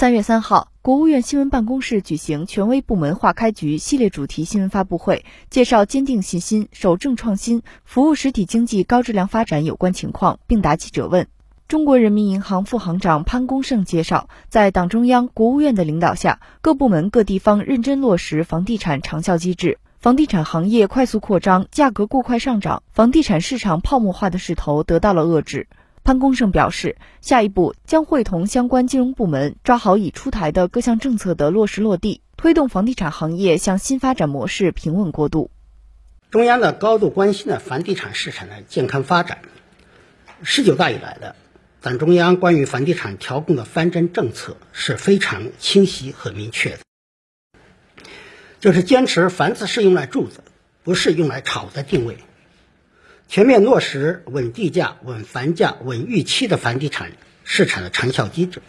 三月三号，国务院新闻办公室举行权威部门化开局系列主题新闻发布会，介绍坚定信心、守正创新、服务实体经济高质量发展有关情况，并答记者问。中国人民银行副行长潘功胜介绍，在党中央、国务院的领导下，各部门各地方认真落实房地产长效机制，房地产行业快速扩张、价格过快上涨、房地产市场泡沫化的势头得到了遏制。潘功胜表示，下一步将会同相关金融部门抓好已出台的各项政策的落实落地，推动房地产行业向新发展模式平稳过渡。中央呢高度关心的房地产市场的健康发展。十九大以来的党中央关于房地产调控的方针政策是非常清晰和明确的，就是坚持房子是用来住的，不是用来炒的定位。全面落实稳地价、稳房价、稳预期的房地产市场的长效机制，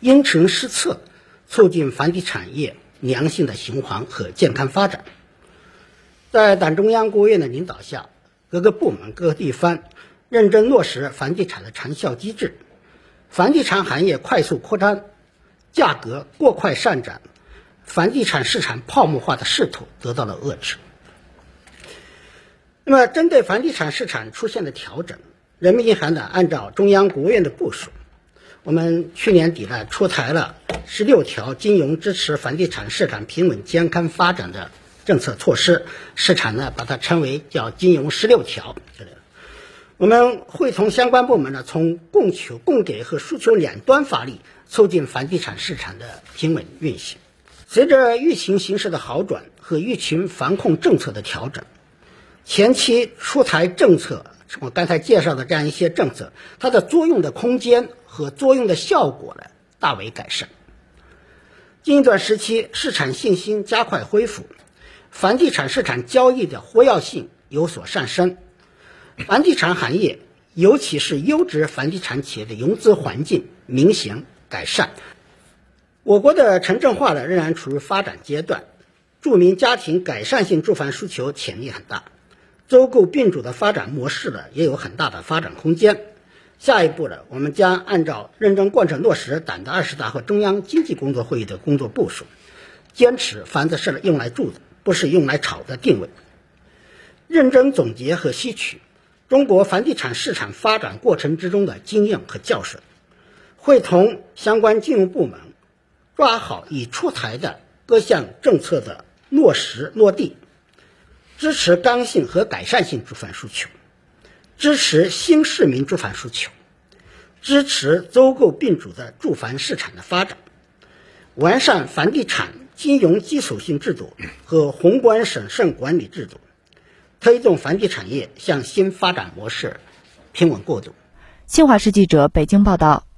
因城施策，促进房地产业良性的循环和健康发展。在党中央、国务院的领导下，各个部门、各个地方认真落实房地产的长效机制，房地产行业快速扩张、价格过快上涨、房地产市场泡沫化的势头得到了遏制。那么，针对房地产市场出现的调整，人民银行呢，按照中央、国务院的部署，我们去年底呢，出台了十六条金融支持房地产市场平稳健康发展的政策措施，市场呢把它称为叫“金融十六条”。我们会同相关部门呢，从供求、供给和需求两端发力，促进房地产市场的平稳运行。随着疫情形势的好转和疫情防控政策的调整。前期出台政策，我刚才介绍的这样一些政策，它的作用的空间和作用的效果呢，大为改善。近一段时期，市场信心加快恢复，房地产市场交易的活跃性有所上升，房地产行业，尤其是优质房地产企业的融资环境明显改善。我国的城镇化呢，仍然处于发展阶段，住民家庭改善性住房需求潜力很大。收购并主的发展模式呢，也有很大的发展空间。下一步呢，我们将按照认真贯彻落实党的二十大和中央经济工作会议的工作部署，坚持房子是用来住的，不是用来炒的定位，认真总结和吸取中国房地产市场发展过程之中的经验和教训，会同相关金融部门抓好已出台的各项政策的落实落地。支持刚性和改善性住房需求，支持新市民住房需求，支持租购并主的住房市场的发展，完善房地产金融基础性制度和宏观审慎管理制度，推动房地产业向新发展模式平稳过渡。新华社记者北京报道。